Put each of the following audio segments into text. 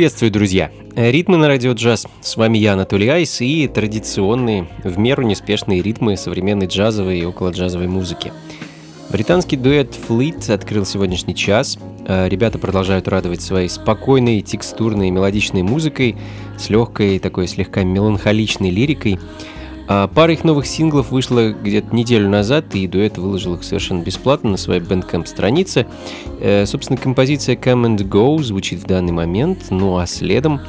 Приветствую, друзья! Ритмы на радио джаз. С вами я, Анатолий Айс, и традиционные, в меру неспешные ритмы современной джазовой и около джазовой музыки. Британский дуэт Fleet открыл сегодняшний час. Э, ребята продолжают радовать своей спокойной, текстурной, мелодичной музыкой с легкой, такой слегка меланхоличной лирикой – а пара их новых синглов вышла где-то неделю назад, и дуэт выложил их совершенно бесплатно на своей Bandcamp странице. Э, собственно, композиция Come and Go звучит в данный момент, ну а следом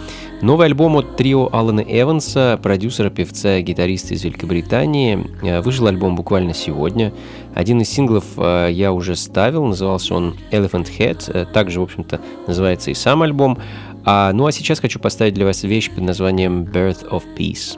новый альбом от трио Алана Эванса, продюсера, певца, гитариста из Великобритании. Э, вышел альбом буквально сегодня. Один из синглов э, я уже ставил, назывался он Elephant Head, также, в общем-то, называется и сам альбом. А, ну а сейчас хочу поставить для вас вещь под названием Birth of Peace.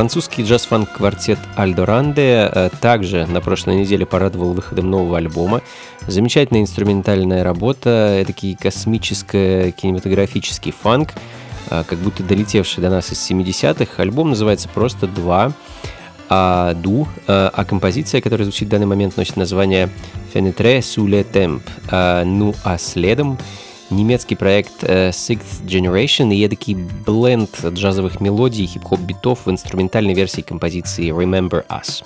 Французский джаз-фанк-квартет Альдо Ранде э, также на прошлой неделе порадовал выходом нового альбома. Замечательная инструментальная работа, такие космическо-кинематографический фанк, э, как будто долетевший до нас из 70-х. Альбом называется просто «Два». А ду, а композиция, которая звучит в данный момент, носит название «Fenêtre sous le temp». Ну а следом немецкий проект uh, Sixth Generation и эдакий бленд джазовых мелодий и хип-хоп битов в инструментальной версии композиции Remember Us.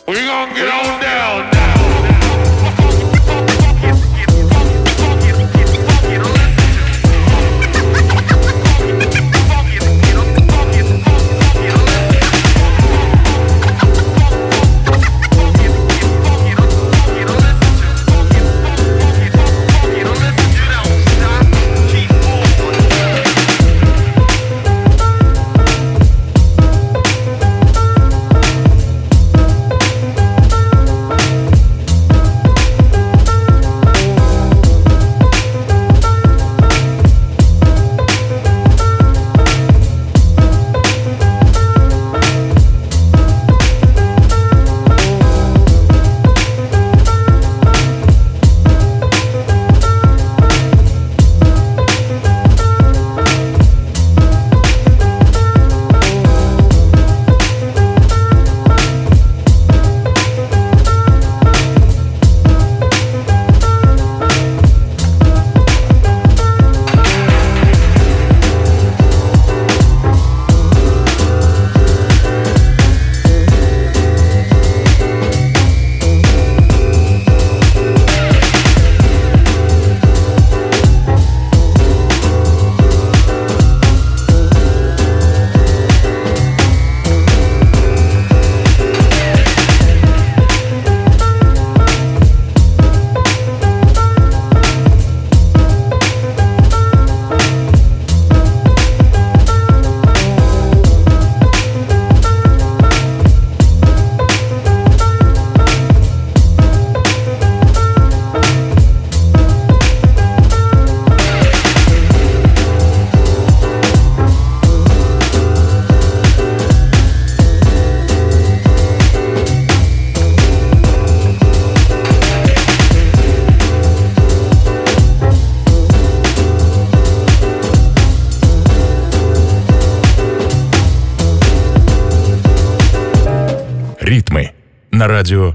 Радио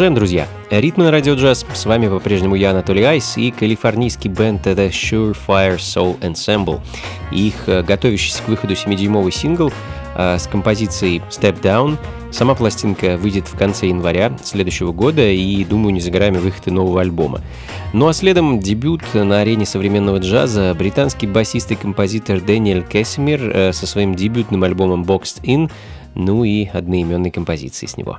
Продолжаем, друзья. Ритмы на радио джаз. С вами по-прежнему я, Анатолий Айс, и калифорнийский бенд The Surefire Soul Ensemble. Их э, готовящийся к выходу 7-дюймовый сингл э, с композицией Step Down. Сама пластинка выйдет в конце января следующего года, и, думаю, не за горами выход и нового альбома. Ну а следом дебют на арене современного джаза британский басист и композитор Дэниэль Кэссимир э, со своим дебютным альбомом Boxed In, ну и одноименной композицией с него.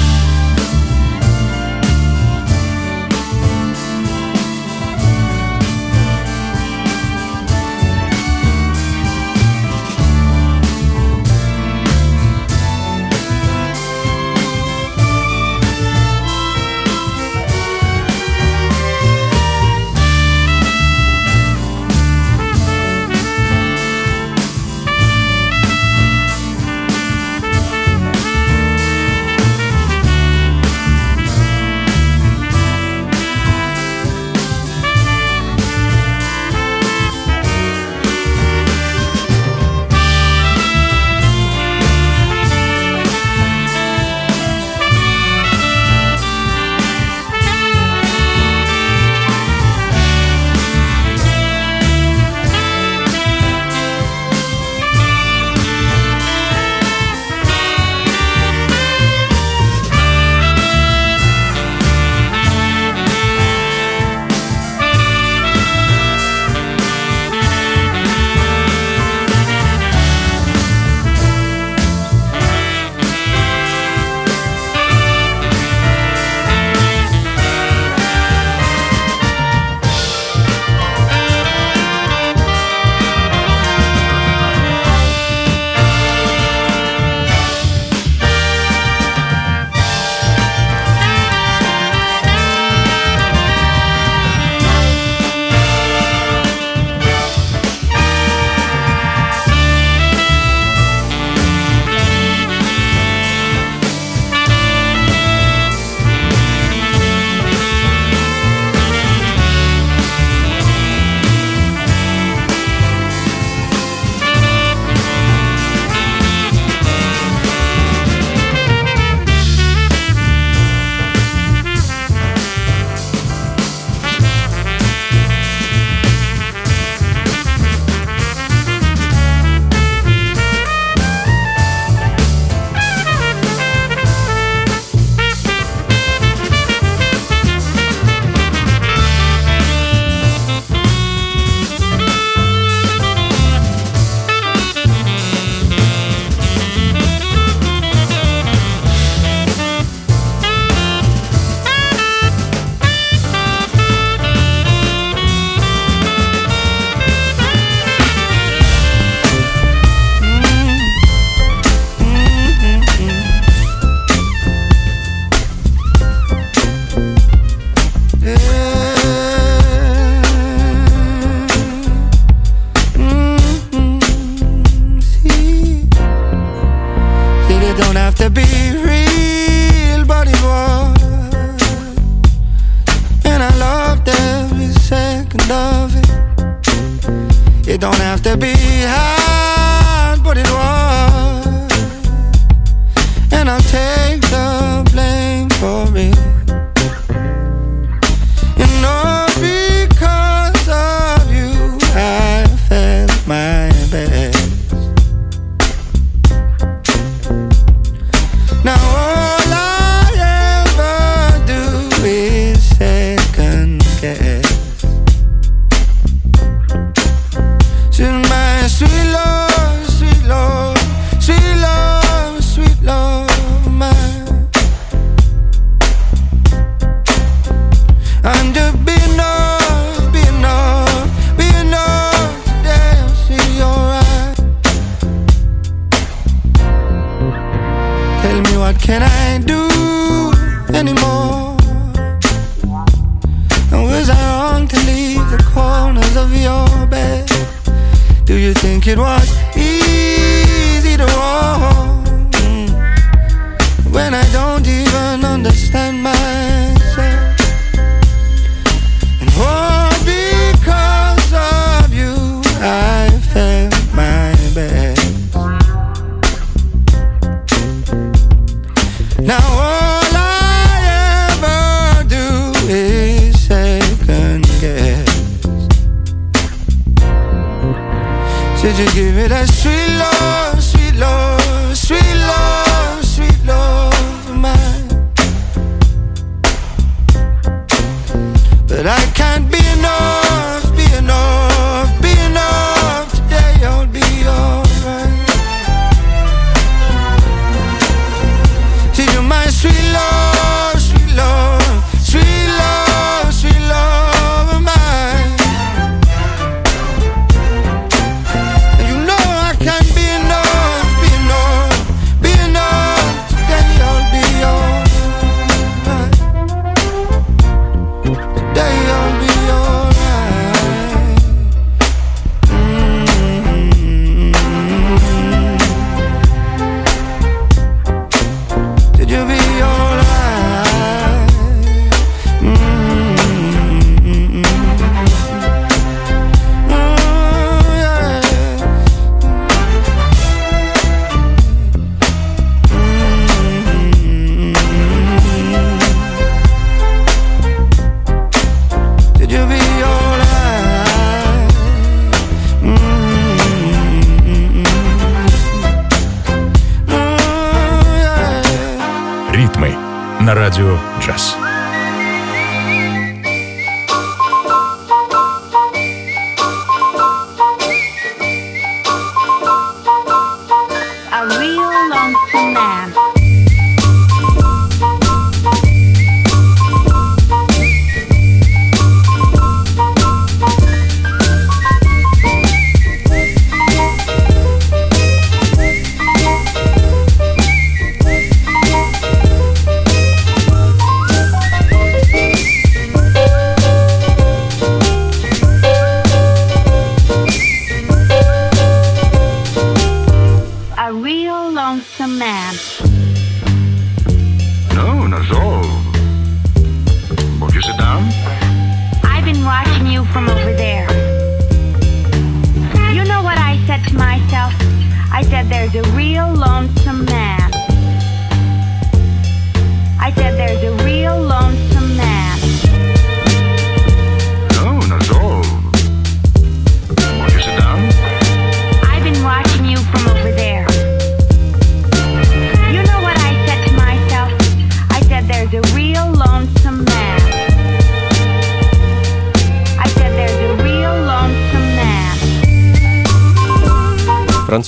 I'm telling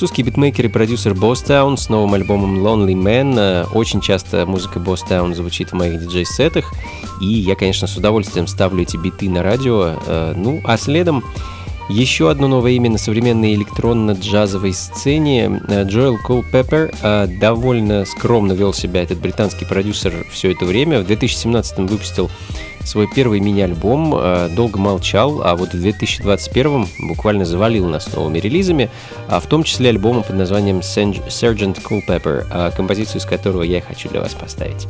французский битмейкер и продюсер Босс Таун с новым альбомом Lonely Man. Э, очень часто музыка Босс Таун звучит в моих диджей-сетах, и я, конечно, с удовольствием ставлю эти биты на радио. Э, ну, а следом еще одно новое имя на современной электронно-джазовой сцене э, – Джоэл Кол Пеппер. Довольно скромно вел себя этот британский продюсер все это время. В 2017 выпустил свой первый мини-альбом, э, долго молчал, а вот в 2021-м буквально завалил нас новыми релизами, а в том числе альбомом под названием Sergeant Culpepper, э, композицию из которого я хочу для вас поставить.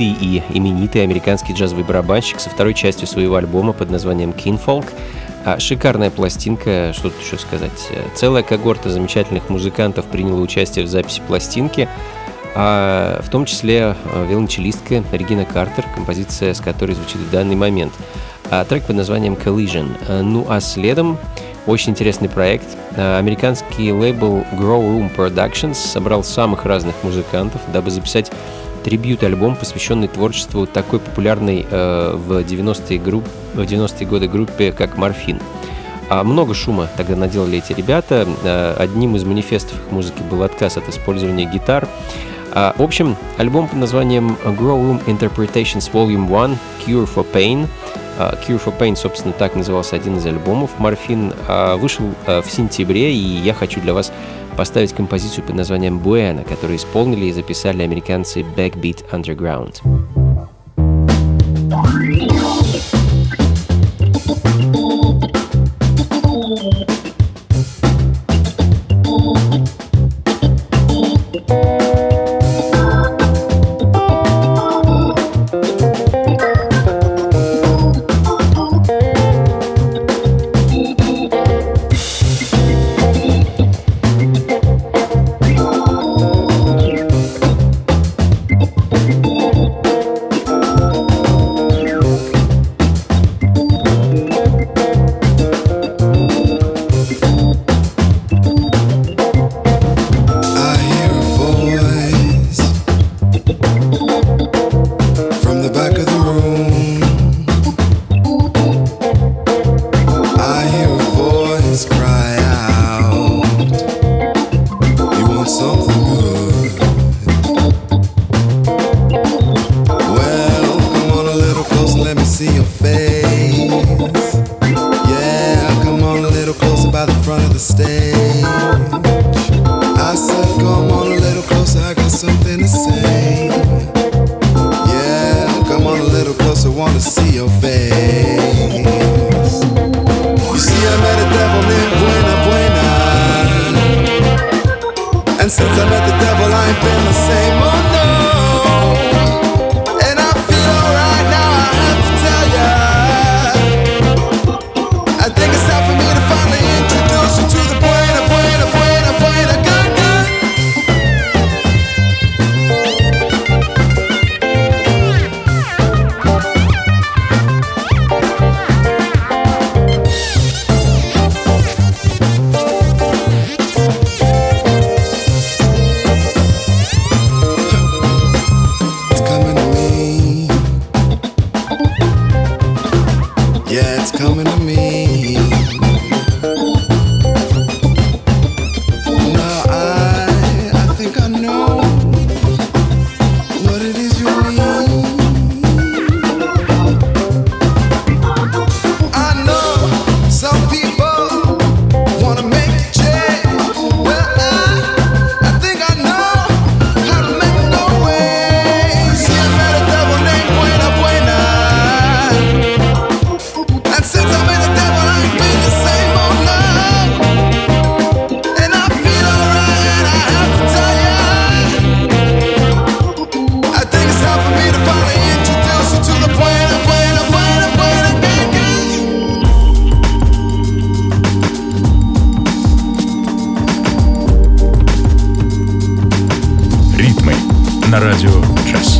Знаменитый и именитый американский джазовый барабанщик со второй частью своего альбома под названием «Kinfolk». А, шикарная пластинка, что тут еще сказать. Целая когорта замечательных музыкантов приняла участие в записи пластинки, а в том числе э, виолончелистка Регина Картер, композиция с которой звучит в данный момент. А трек под названием «Collision». Э, ну а следом очень интересный проект. Э, американский лейбл Grow Room Productions собрал самых разных музыкантов, дабы записать трибют-альбом, посвященный творчеству такой популярной э, в 90-е, групп, в 90-е годы группе, как «Морфин». А много шума тогда наделали эти ребята. Э, одним из манифестов их музыки был отказ от использования гитар. А, в общем, альбом под названием Grow Room Interpretations Volume 1 Cure for Pain – Cure for Pain, собственно, так назывался один из альбомов Морфин. А, вышел а, в сентябре, и я хочу для вас поставить композицию под названием Buena, которую исполнили и записали американцы Backbeat Underground. let me see your face. на радио «Джаз».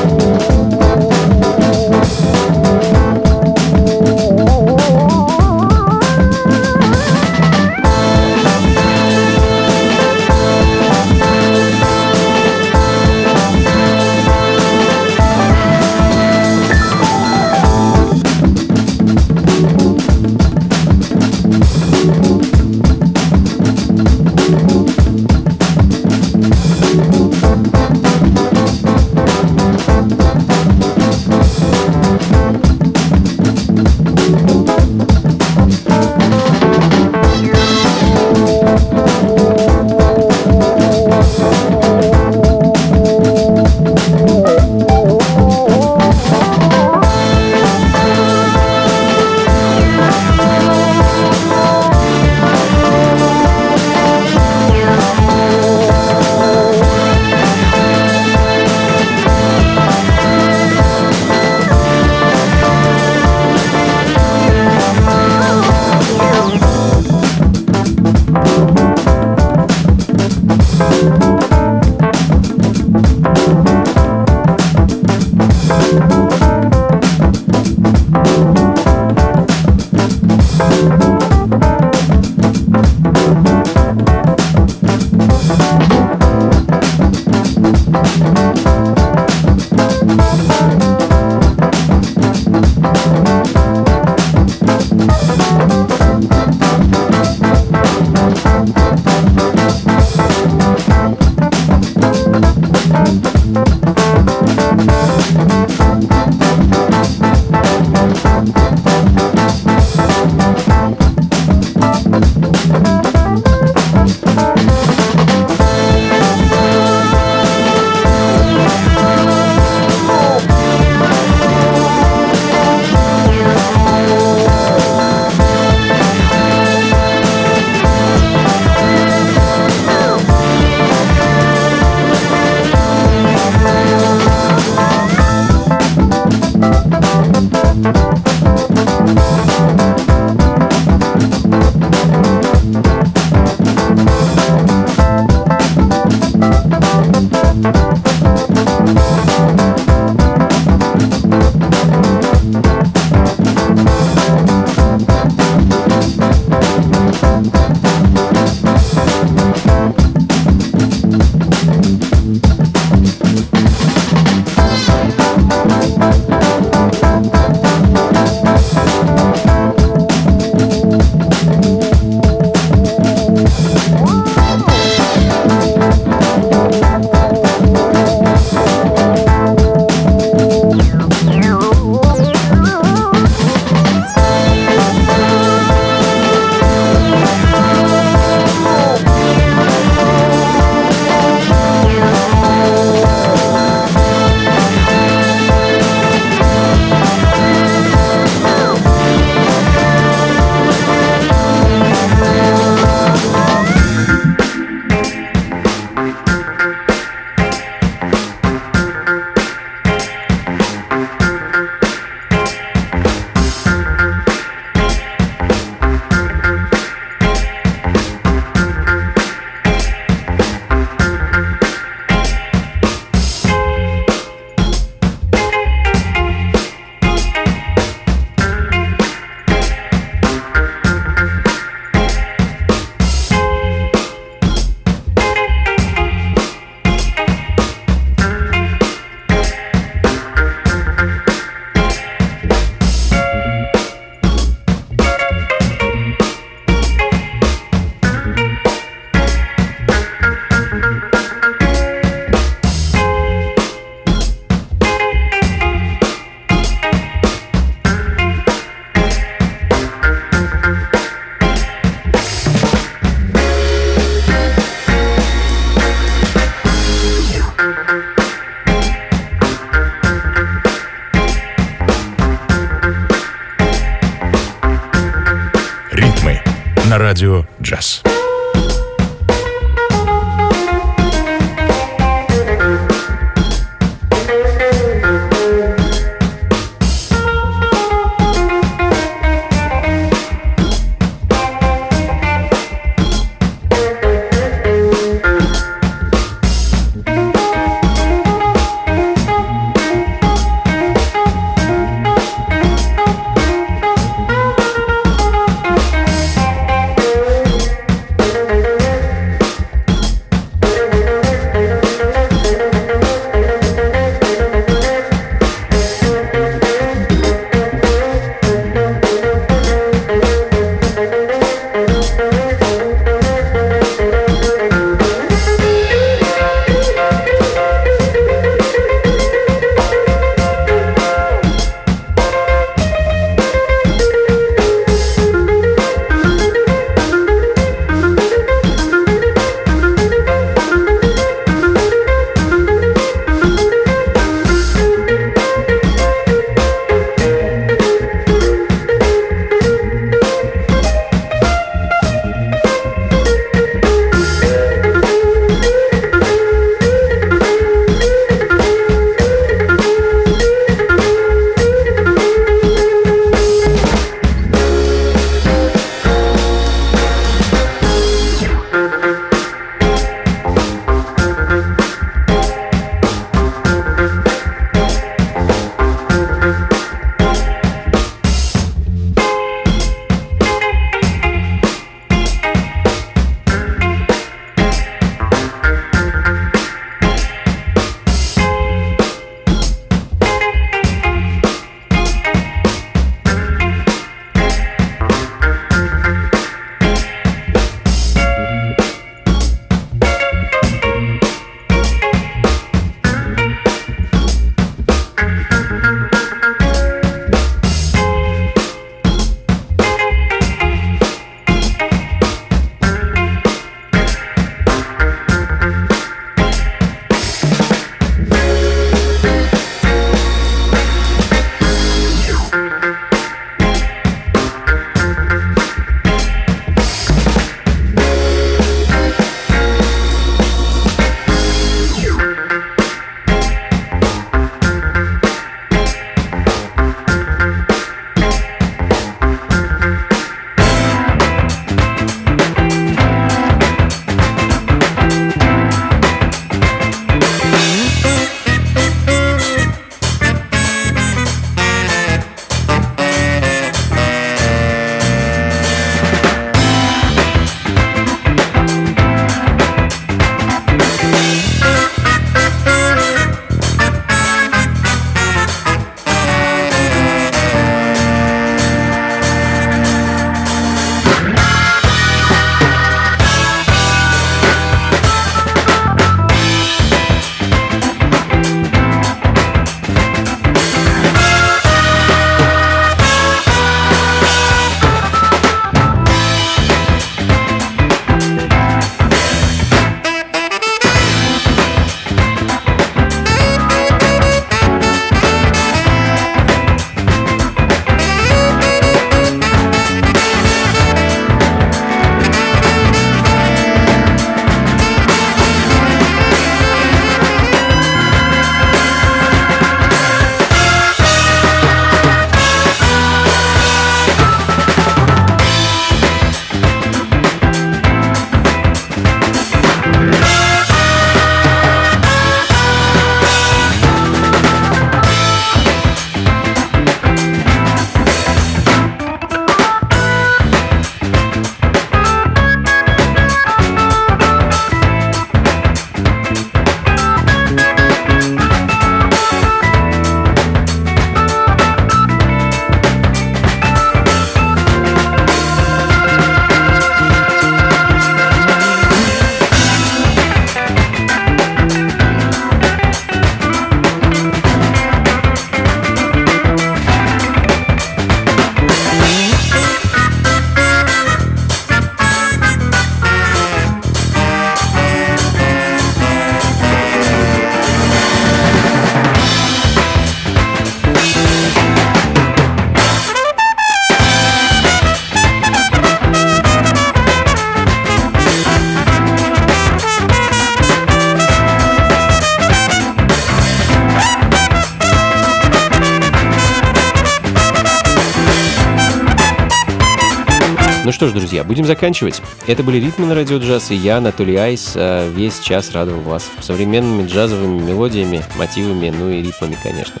Что ж, друзья, будем заканчивать. Это были «Ритмы на радио джаз» и я, Анатолий Айс, э, весь час радовал вас современными джазовыми мелодиями, мотивами, ну и ритмами, конечно.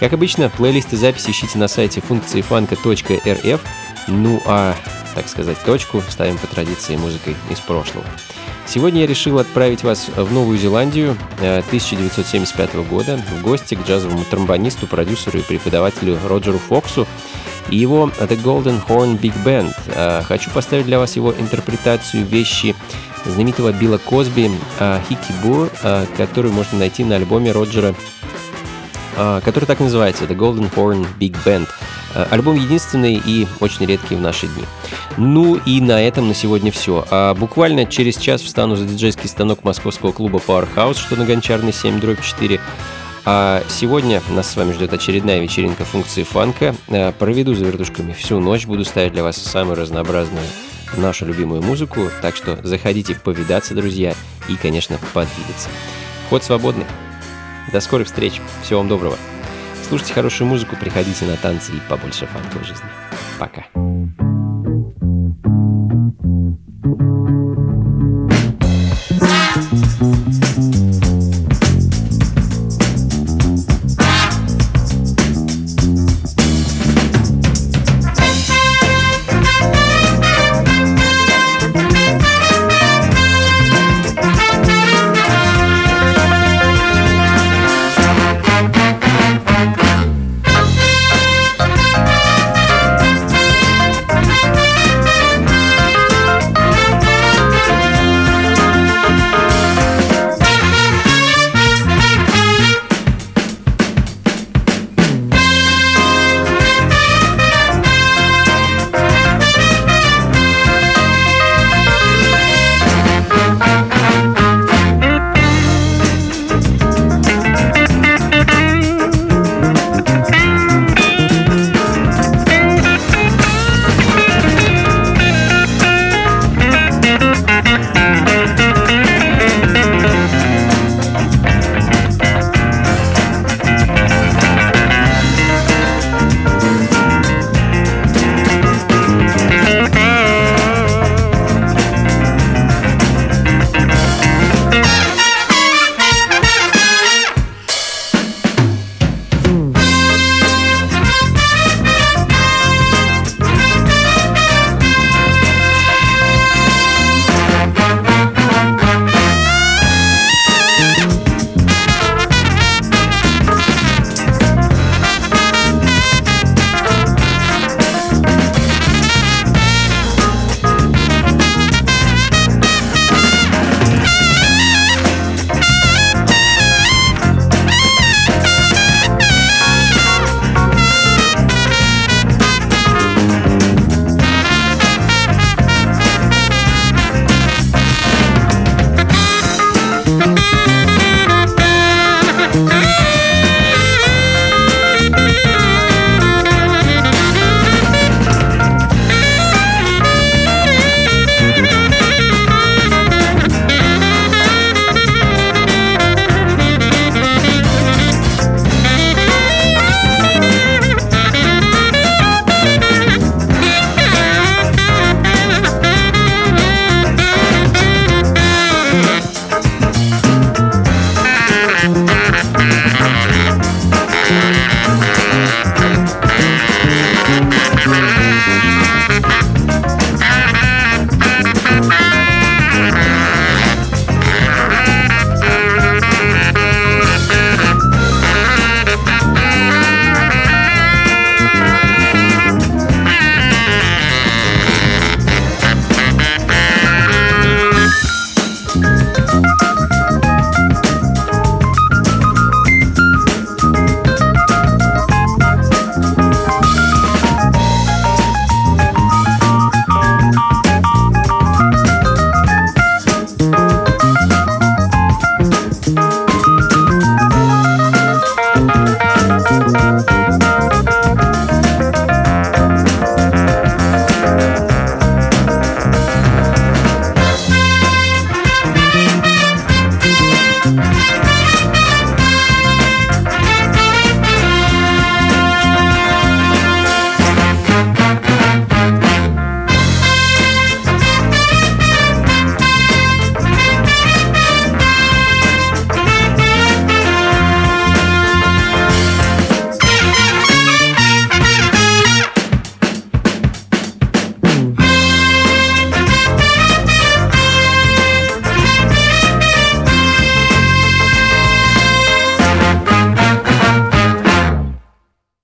Как обычно, плейлисты записи ищите на сайте функции ну а, так сказать, точку ставим по традиции музыкой из прошлого. Сегодня я решил отправить вас в Новую Зеландию 1975 э, года в гости к джазовому тромбонисту, продюсеру и преподавателю Роджеру Фоксу, и его The Golden Horn Big Band. А, хочу поставить для вас его интерпретацию вещи знаменитого Билла Косби «Хики Бур», а, которую можно найти на альбоме Роджера, который так называется «The Golden Horn Big Band». Альбом единственный и очень редкий в наши дни. Ну и на этом на сегодня все. А буквально через час встану за диджейский станок московского клуба Powerhouse, что на Гончарной 7 дробь 4. А сегодня нас с вами ждет очередная вечеринка функции фанка. Э, проведу за вертушками всю ночь, буду ставить для вас самую разнообразную нашу любимую музыку, так что заходите повидаться, друзья, и, конечно, подвигаться. Вход свободный. До скорых встреч. Всего вам доброго. Слушайте хорошую музыку, приходите на танцы и побольше фанка в жизни. Пока.